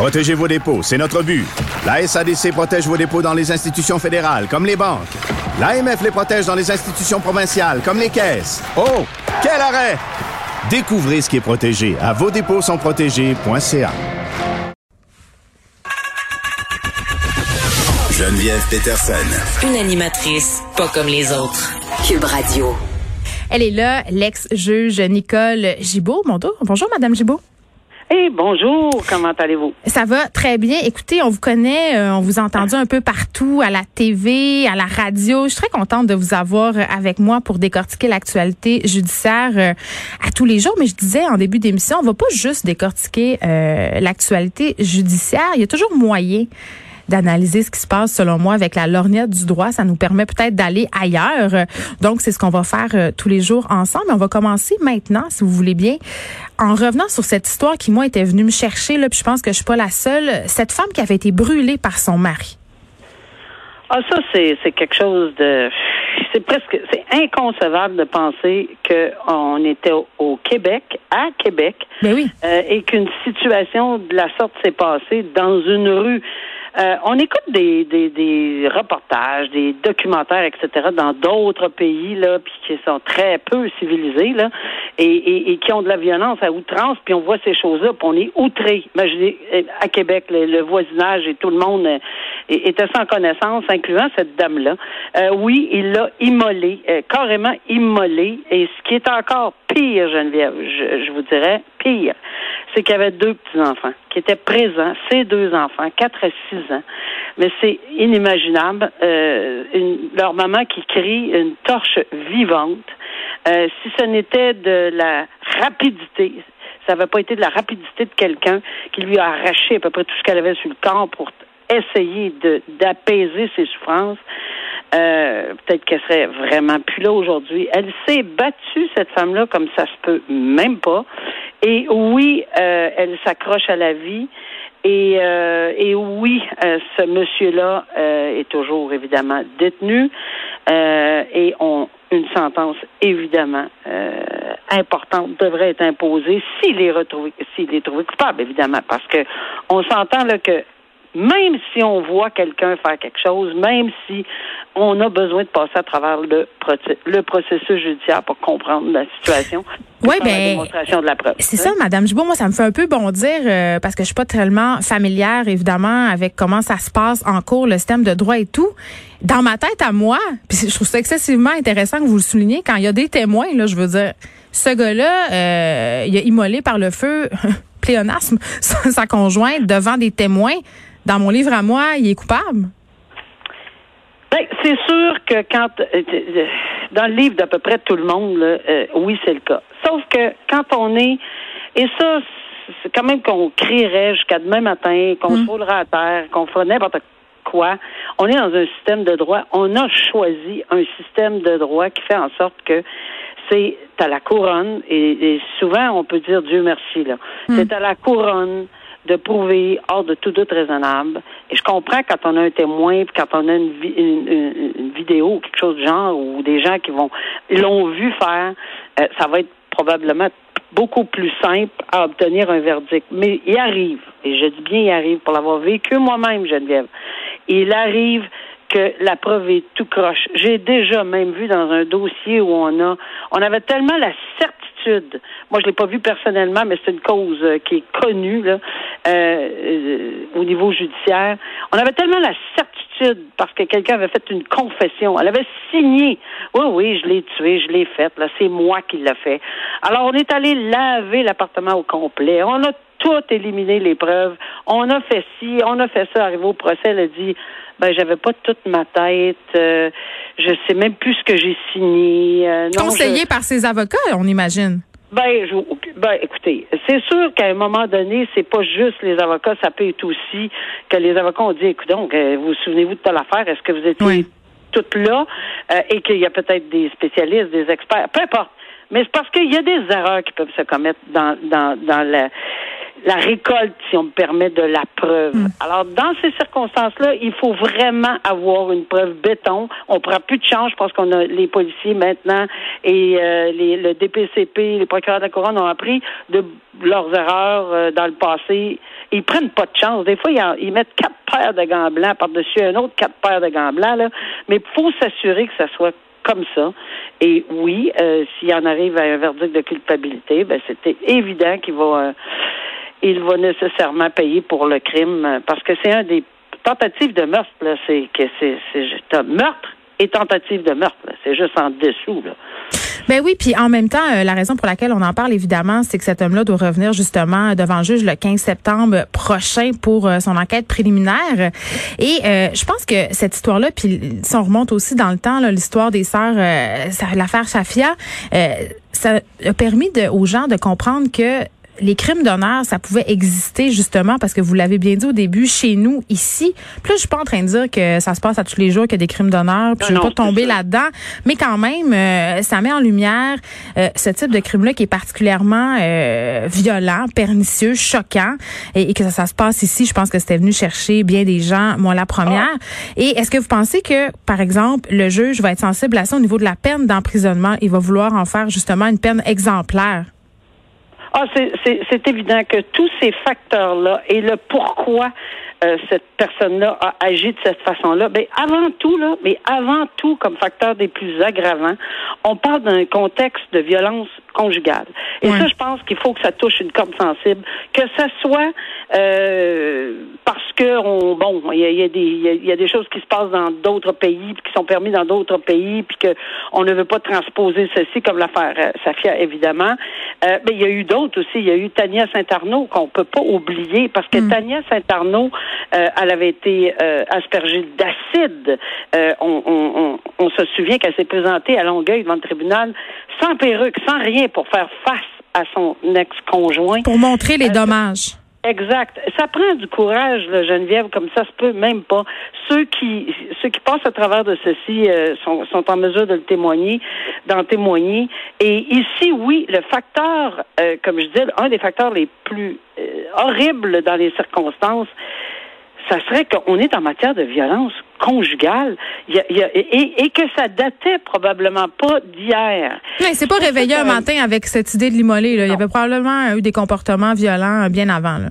Protégez vos dépôts, c'est notre but. La SADC protège vos dépôts dans les institutions fédérales, comme les banques. L'AMF les protège dans les institutions provinciales, comme les caisses. Oh, quel arrêt! Découvrez ce qui est protégé à vos dépôts sont protégés.ca. Geneviève Peterson. Une animatrice pas comme les autres. Cube Radio. Elle est là, l'ex-juge Nicole Gibault. Bonjour, Madame Gibault. Hey, bonjour, comment allez-vous? Ça va très bien. Écoutez, on vous connaît, euh, on vous a entendu un peu partout, à la TV, à la radio. Je suis très contente de vous avoir avec moi pour décortiquer l'actualité judiciaire euh, à tous les jours. Mais je disais en début d'émission, on va pas juste décortiquer euh, l'actualité judiciaire. Il y a toujours moyen d'analyser ce qui se passe, selon moi, avec la lorgnette du droit. Ça nous permet peut-être d'aller ailleurs. Donc, c'est ce qu'on va faire euh, tous les jours ensemble. On va commencer maintenant, si vous voulez bien, en revenant sur cette histoire qui, moi, était venue me chercher, là, puis je pense que je suis pas la seule. Cette femme qui avait été brûlée par son mari. Ah, ça, c'est, quelque chose de. C'est presque. C'est inconcevable de penser qu'on était au, Québec, à Québec, ben oui. Euh, et qu'une situation de la sorte s'est passée dans une rue. Euh, on écoute des, des, des, reportages, des documentaires, etc. dans d'autres pays là, puis qui sont très peu civilisés là, et, et, qui ont de la violence à outrance, puis on voit ces choses-là, puis on est outré. Imaginez euh, à Québec, le, voisinage et tout le monde euh, était sans connaissance, incluant cette dame-là. oui, il l'a immolé, carrément immolé, et ce qui est encore pire, Geneviève, je, vous dirais pire, c'est qu'il y avait deux petits-enfants qui étaient présents, ces deux enfants, 4 et 6 ans. Mais c'est inimaginable. Euh, leur maman qui crie une torche vivante. Euh, si ce n'était de la rapidité, ça n'avait pas été de la rapidité de quelqu'un qui lui a arraché à peu près tout ce qu'elle avait sur le corps pour essayer d'apaiser ses souffrances, euh, peut-être qu'elle serait vraiment plus là aujourd'hui. Elle s'est battue, cette femme-là, comme ça se peut même pas. Et oui, euh, elle s'accroche à la vie. Et, euh, et oui, euh, ce monsieur-là est toujours évidemment détenu et on, une sentence évidemment importante devrait être imposée s'il est retrouvé, s'il est trouvé coupable évidemment, parce que on s'entend là que même si on voit quelqu'un faire quelque chose, même si on a besoin de passer à travers le, le processus judiciaire pour comprendre la situation. Oui, ben, c'est ça, Madame Gibault. Moi, ça me fait un peu bondir euh, parce que je suis pas tellement familière, évidemment, avec comment ça se passe en cours, le système de droit et tout. Dans ma tête à moi, puis je trouve ça excessivement intéressant que vous le souligniez, quand il y a des témoins, là, je veux dire, ce gars-là, euh, il a immolé par le feu, pléonasme, sa conjointe devant des témoins dans mon livre à moi, il est coupable? Ben, c'est sûr que quand euh, dans le livre d'à peu près tout le monde, euh, oui, c'est le cas. Sauf que quand on est et ça, c'est quand même qu'on crierait jusqu'à demain matin, qu'on se hmm. roulera à terre, qu'on fera n'importe quoi. On est dans un système de droit. On a choisi un système de droit qui fait en sorte que c'est à la couronne, et, souvent on peut dire Dieu merci, là. Hmm. C'est à la couronne de prouver hors de tout doute raisonnable. Et je comprends quand on a un témoin, quand on a une, vidéo, quelque chose du genre, ou des gens qui vont l'ont vu faire, euh, ça va être probablement beaucoup plus simple à obtenir un verdict. Mais il arrive, et je dis bien il arrive pour l'avoir vécu moi-même, Geneviève. Il arrive que la preuve est tout croche. J'ai déjà même vu dans un dossier où on a, on avait tellement la certitude. Moi, je l'ai pas vu personnellement, mais c'est une cause euh, qui est connue là, euh, euh, au niveau judiciaire. On avait tellement la certitude parce que quelqu'un avait fait une confession. Elle avait signé. Oui, oui, je l'ai tué, je l'ai fait. Là, c'est moi qui l'ai fait. Alors, on est allé laver l'appartement au complet. On a tout éliminé les preuves. On a fait ci, on a fait ça. Arrivé au procès, elle a dit ben j'avais pas toute ma tête. Euh, je sais même plus ce que j'ai signé. Euh, Conseillé par ses avocats, on imagine. Ben, je, ben, écoutez, c'est sûr qu'à un moment donné, c'est pas juste les avocats, ça peut être aussi que les avocats ont dit, écoute donc, euh, vous, souvenez-vous de telle affaire, est-ce que vous étiez toutes là et qu'il y a peut-être des spécialistes, des experts, peu importe. Mais c'est parce qu'il y a des erreurs qui peuvent se commettre dans, dans, dans la la récolte, si on me permet, de la preuve. Mm. Alors, dans ces circonstances-là, il faut vraiment avoir une preuve béton. On prend plus de chance. Je pense qu'on a les policiers maintenant et euh, les, le DPCP, les procureurs de la couronne ont appris de leurs erreurs euh, dans le passé. Ils prennent pas de chance. Des fois, ils, en- ils mettent quatre paires de gants blancs par-dessus un autre quatre paires de gants blancs. Là. Mais il faut s'assurer que ça soit comme ça. Et oui, euh, s'il en arrive à un verdict de culpabilité, ben c'était évident qu'il va euh, il va nécessairement payer pour le crime euh, parce que c'est un des tentatives de meurtre là, c'est que c'est c'est meurtre et tentative de meurtre, là. c'est juste en dessous là. Ben oui, puis en même temps, euh, la raison pour laquelle on en parle évidemment, c'est que cet homme-là doit revenir justement devant le juge le 15 septembre prochain pour euh, son enquête préliminaire. Et euh, je pense que cette histoire-là, puis si on remonte aussi dans le temps, là, l'histoire des sœurs, l'affaire Safia, ça a permis aux gens de comprendre que les crimes d'honneur, ça pouvait exister justement parce que vous l'avez bien dit au début, chez nous, ici. Puis là, je suis pas en train de dire que ça se passe à tous les jours qu'il y a des crimes d'honneur. Puis je veux pas tomber là-dedans. Mais quand même, euh, ça met en lumière euh, ce type de crime-là qui est particulièrement euh, violent, pernicieux, choquant. Et, et que ça, ça se passe ici, je pense que c'était venu chercher bien des gens, moi la première. Et est-ce que vous pensez que, par exemple, le juge va être sensible à ça au niveau de la peine d'emprisonnement? Il va vouloir en faire justement une peine exemplaire? Ah, c'est- c'est c'est évident que tous ces facteurs-là et le pourquoi euh, cette personne-là a agi de cette façon-là, ben avant tout là, mais avant tout comme facteur des plus aggravants, on parle d'un contexte de violence conjugale. Et ça, je pense qu'il faut que ça touche une corde sensible, que ça soit euh, parce que on, bon, il y a, y a y a- il y a des choses qui se passent dans d'autres pays, puis qui sont permis dans d'autres pays, puis que on ne veut pas transposer ceci comme l'affaire euh, Safia évidemment. Euh, mais il y a eu d'autres aussi. Il y a eu Tania Saint-Arnaud qu'on peut pas oublier parce que Tania Saint-Arnaud, euh, elle avait été euh, aspergée d'acide. Euh, on, on, on, se souvient qu'elle s'est présentée à Longueuil devant le tribunal sans perruque, sans rien pour faire face à son ex-conjoint. Pour montrer les dommages. Exact. Ça prend du courage, là, Geneviève, comme ça se peut même pas. Ceux qui ceux qui passent à travers de ceci euh, sont, sont en mesure de le témoigner, d'en témoigner. Et ici, oui, le facteur, euh, comme je dis, un des facteurs les plus euh, horribles dans les circonstances, ça serait qu'on est en matière de violence conjugale il y a- il y a- et, et que ça datait probablement pas d'hier. Mais c'est pas réveillé un que- matin avec cette idée de l'immoler. Il y avait probablement eu des comportements violents bien avant. Là.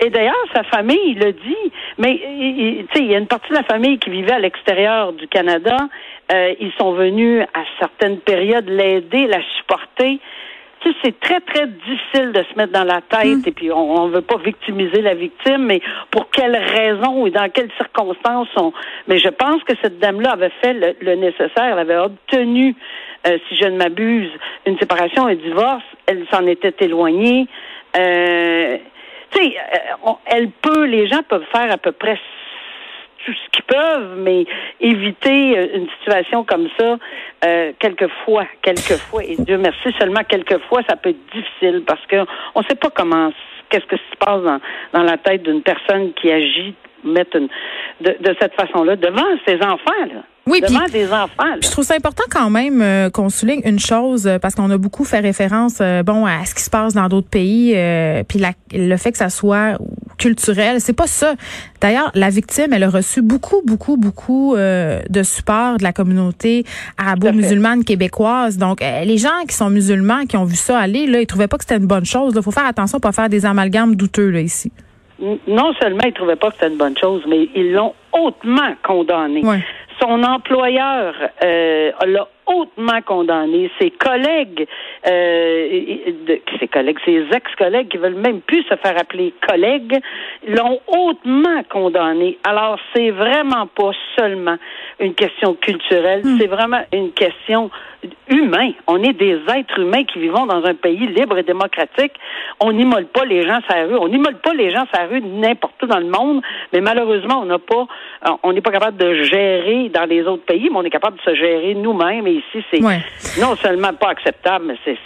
Et d'ailleurs, sa famille le dit. Mais tu sais, il y a une partie de la famille qui vivait à l'extérieur du Canada. Euh, ils sont venus à certaines périodes l'aider, la supporter. Tu sais, c'est très, très difficile de se mettre dans la tête, et puis on ne veut pas victimiser la victime, mais pour quelles raisons et dans quelles circonstances on... Mais je pense que cette dame-là avait fait le, le nécessaire, elle avait obtenu, euh, si je ne m'abuse, une séparation, un divorce, elle s'en était éloignée. Euh, tu sais, euh, elle peut, les gens peuvent faire à peu près tout ce qu'ils peuvent, mais éviter euh, une situation comme ça, euh, quelquefois, quelquefois, et Dieu merci, seulement quelquefois, ça peut être difficile parce que on ne sait pas comment, qu'est-ce que se passe dans, dans la tête d'une personne qui agit, mettre une, de, de cette façon-là devant ses enfants, là. Oui, devant puis- des enfants. Là. Je trouve ça important quand même euh, qu'on souligne une chose euh, parce qu'on a beaucoup fait référence euh, bon à ce qui se passe dans d'autres pays euh, puis le fait que ça soit culturel, c'est pas ça. D'ailleurs, la victime, elle a reçu beaucoup beaucoup beaucoup euh, de support de la communauté arabo-musulmane québécoise. Donc euh, les gens qui sont musulmans qui ont vu ça aller là, ils trouvaient pas que c'était une bonne chose. Il faut faire attention pour pas faire des amalgames douteux là ici. Non seulement ils ne trouvaient pas que c'était une bonne chose, mais ils l'ont hautement condamné. Ouais. Son employeur euh, l'a hautement condamné. Ses collègues, euh, de- ses collègues, ses ex-collègues qui veulent même plus se faire appeler collègues, l'ont hautement condamné. Alors c'est vraiment pas seulement une question culturelle, c'est vraiment une question humaine. On est des êtres humains qui vivons dans un pays libre et démocratique. On n'immole pas les gens sur la rue. On n'immole pas les gens sur la rue n'importe où dans le monde, mais malheureusement, on n'a pas, on n'est pas capable de gérer dans les autres pays, mais on est capable de se gérer nous-mêmes. Et ici, c'est non seulement pas acceptable, mais c'est,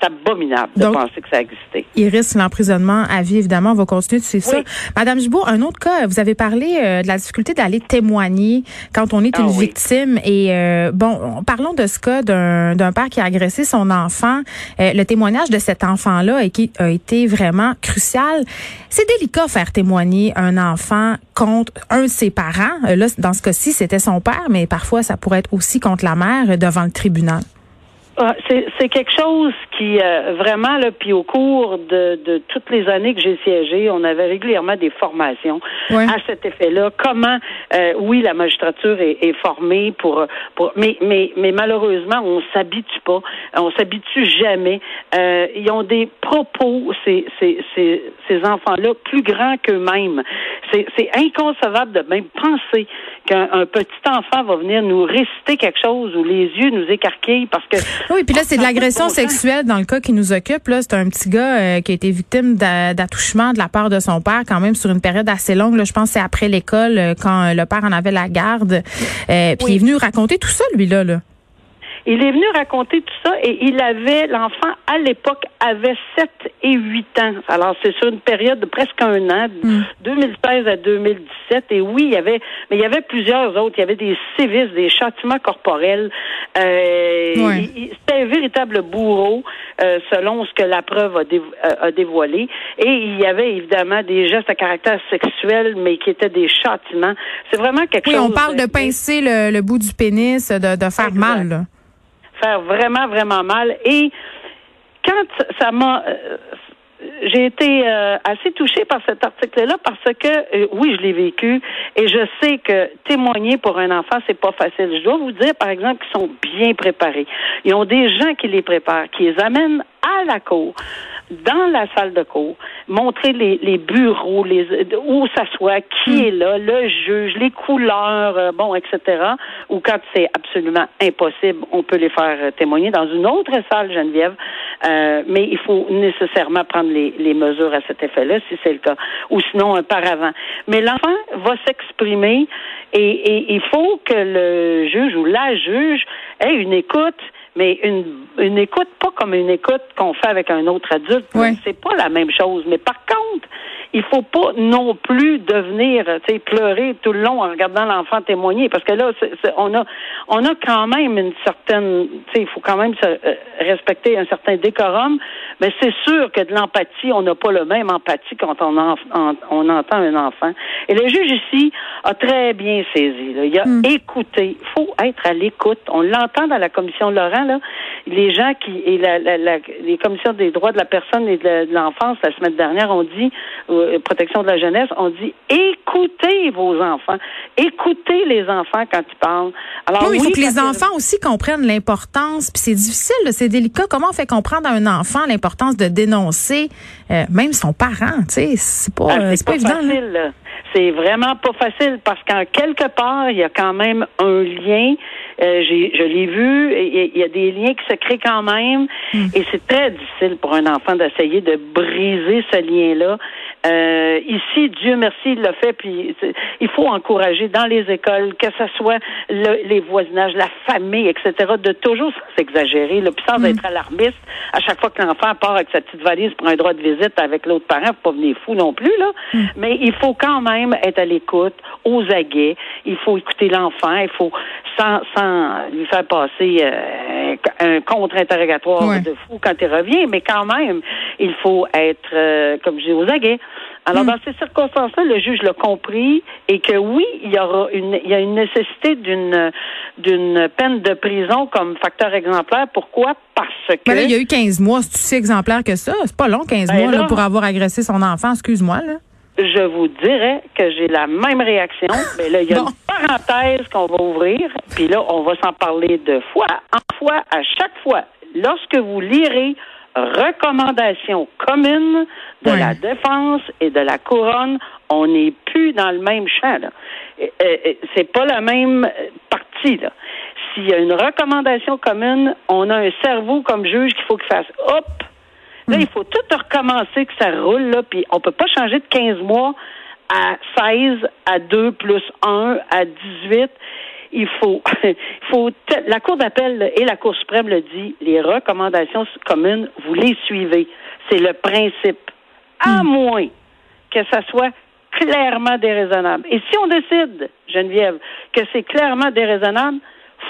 abominable de penser que ça a existé. Il risque l'emprisonnement à vie, évidemment. On va continuer de suivre ça. Madame Gibault, un autre cas, vous avez parlé euh, de la difficulté d'aller témoigner quand on est ah une victime. Et euh, bon, parlons de ce cas d'un, père qui a agressé son enfant. Euh, le témoignage de cet enfant-là a, a été vraiment crucial. C'est délicat faire témoigner un enfant contre un de ses parents. Là, dans ce cas-ci, c'était son père, mais parfois ça pourrait être aussi contre la mère devant le tribunal. Ah, c'est quelque chose qui euh, vraiment là, puis au cours de, de toutes les années que j'ai siégé, on avait régulièrement des formations à cet effet-là. Comment, euh, oui, la magistrature est, est, formée pour, pour, mais mais mais malheureusement, on s'habitue pas, on s'habitue jamais. Euh, ils ont des propos ces ces ces, ces enfants-là plus grands qu'eux-mêmes. C'est c'est inconcevable de même penser qu'un petit enfant va venir nous réciter quelque chose ou les yeux nous écarquillent parce que oui, puis là, c'est de l'agression sexuelle dans le cas qui nous occupe. Là, c'est un petit gars euh, qui a été victime d'attouchement de la part de son père, quand même sur une période assez longue. Là, je pense que c'est après l'école, euh, quand le père en avait la garde. Euh, puis il est venu raconter tout ça, lui là. là. Il est venu raconter tout ça et il avait, l'enfant à l'époque avait 7 et 8 ans. Alors c'est sur une période de presque un an, 2016 hmm. à 2017. Et oui, il y avait, mais il y avait plusieurs autres. Il y avait des sévices, des châtiments corporels. Euh, C'était un véritable bourreau, euh, selon ce que la preuve a, euh, a, dévoilé. Et il y avait évidemment des gestes à caractère sexuel, mais qui étaient des châtiments. C'est vraiment quelque chose. Oui, on parle de pincer le, bout du pénis, de, de faire mal. Là faire vraiment, vraiment mal. Et quand ça m'a... Euh, j'ai été euh, assez touchée par cet article-là parce que euh, oui, je l'ai vécu et je sais que témoigner pour un enfant c'est pas facile. Je dois vous dire par exemple qu'ils sont bien préparés. Ils ont des gens qui les préparent, qui les amènent à la cour dans la salle de cours, montrer les, les bureaux, les, où s'assoit, qui hmm. est là, le juge, les couleurs, euh, bon, etc. Ou quand c'est absolument impossible, on peut les faire euh, témoigner dans une autre salle, Geneviève. Euh, mais il faut nécessairement prendre les, les mesures à cet effet-là, si c'est le cas, ou sinon un paravent. Mais l'enfant va s'exprimer et, et il faut que le juge ou la juge ait une écoute mais une, une écoute pas comme une écoute qu'on fait avec un autre adulte. C'est pas la même chose. Mais par contre, il faut pas non plus devenir, tu sais, pleurer tout le long en regardant l'enfant témoigner, parce que là, on a, on a quand même une certaine, tu sais, il faut quand même se, euh, respecter un certain décorum, mais c'est sûr que de l'empathie, on n'a pas le même empathie quand on, on entend un enfant. Et le juge ici a très bien saisi. Là. Il a hmm. écouté. Il faut être à l'écoute. On l'entend dans la commission Laurent là. Les gens qui et la, la, les commissions des droits de la personne et de l'enfance la semaine dernière ont dit euh, protection de la jeunesse, ont dit écoutez vos enfants, écoutez les enfants quand ils parlent. Alors oui, il faut que les enfants aussi comprennent l'importance. Puis c'est difficile, c'est délicat. Comment on fait comprendre à un enfant l'importance de dénoncer euh, même son parent Tu sais, c'est pas, ah, c'est pas, évident. C'est vraiment pas facile parce qu'en quelque part, il y a quand même un lien. Euh, je l'ai vu, il y, a des liens qui se créent quand même, hmm. et c'est très difficile pour un enfant d'essayer de briser ce lien-là. Euh, ici, Dieu merci, il l'a fait, puis il faut encourager dans les écoles, que ce soit les voisinages, la famille, etc., de toujours s'exagérer, puis sans mm. être alarmiste. À chaque fois que l'enfant part avec sa petite valise pour un droit de visite avec l'autre parent, faut pas venir fou non plus, là. Mm. Mais il faut quand même être à l'écoute, aux aguets. Il faut écouter l'enfant. Il faut sans, sans lui faire passer euh, un contre-interrogatoire de fou quand il revient, mais quand même, il faut être, euh, comme je dis, aux aguets. Alors, hmm. dans ces circonstances-là, le juge l'a compris et que oui, il y aura une, il y a une nécessité d'une, d'une peine de prison comme facteur exemplaire. Pourquoi? Parce que. Mais là, il y a eu 15 mois. C'est si exemplaire que ça? C'est pas long, 15 ben mois, là, pour avoir agressé son enfant. Excuse-moi, là. Je vous dirais que j'ai la même réaction. Mais là, il y a parenthèse qu'on va ouvrir. Puis là, on va s'en parler de fois en fois, à chaque fois. Lorsque vous lirez recommandations communes de la défense et de la couronne, on n'est plus dans le même champ. C'est pas la même partie. Là. S'il y a une recommandation commune, on a un cerveau comme juge qu'il faut qu'il fasse hop. Là, hmm. il faut tout recommencer que ça roule, là, puis on peut pas changer de 15 mois à 16, à 2 plus 1, à 18 il faut, il faut, la Cour d'appel et la Cour suprême le dit, les recommandations communes, vous les suivez. C'est le principe. À hmm. moins que ça soit clairement déraisonnable. Et si on décide, Geneviève, que c'est clairement déraisonnable,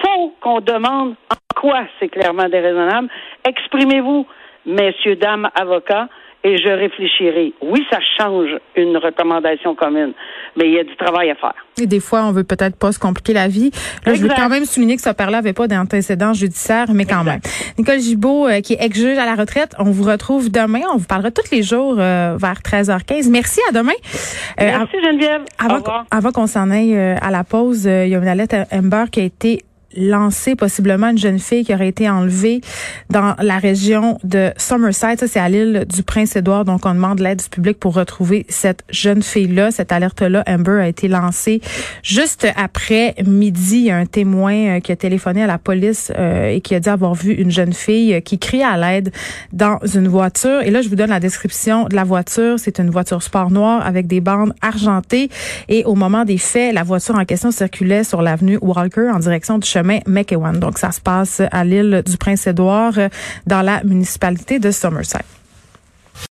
faut qu'on demande en quoi c'est clairement déraisonnable. Exprimez-vous, messieurs, dames, avocats, et je réfléchirai. Oui, ça change une recommandation commune, mais il y a du travail à faire. Et des fois, on veut peut-être pas se compliquer la vie. Là, je veux quand même souligner que ce père-là n'avait pas d'antécédents judiciaires, mais quand même. Nicole Gibault, euh, qui est ex-juge à la retraite, on vous retrouve demain. On vous parlera tous les jours euh, vers 13h15. Merci, à demain. Euh, Merci, Geneviève. Avant, avant qu'on s'en aille à la pause, il y a une lettre Amber qui a été lancé possiblement une jeune fille qui aurait été enlevée dans la région de Somerset. Ça, c'est à l'île du Prince-Édouard. Donc, on demande l'aide du public pour retrouver cette jeune fille-là. Cette alerte-là, Amber, a été lancée juste après midi. Il y a un témoin euh, qui a téléphoné à la police euh, et qui a dit avoir vu une jeune fille euh, qui crie à l'aide dans une voiture. Et là, je vous donne la description de la voiture. C'est une voiture sport noire avec des bandes argentées. Et au moment des faits, la voiture en question circulait sur l'avenue Walker en direction du McEwan. Donc, ça se passe à l'île du Prince-Édouard dans la municipalité de Somerset.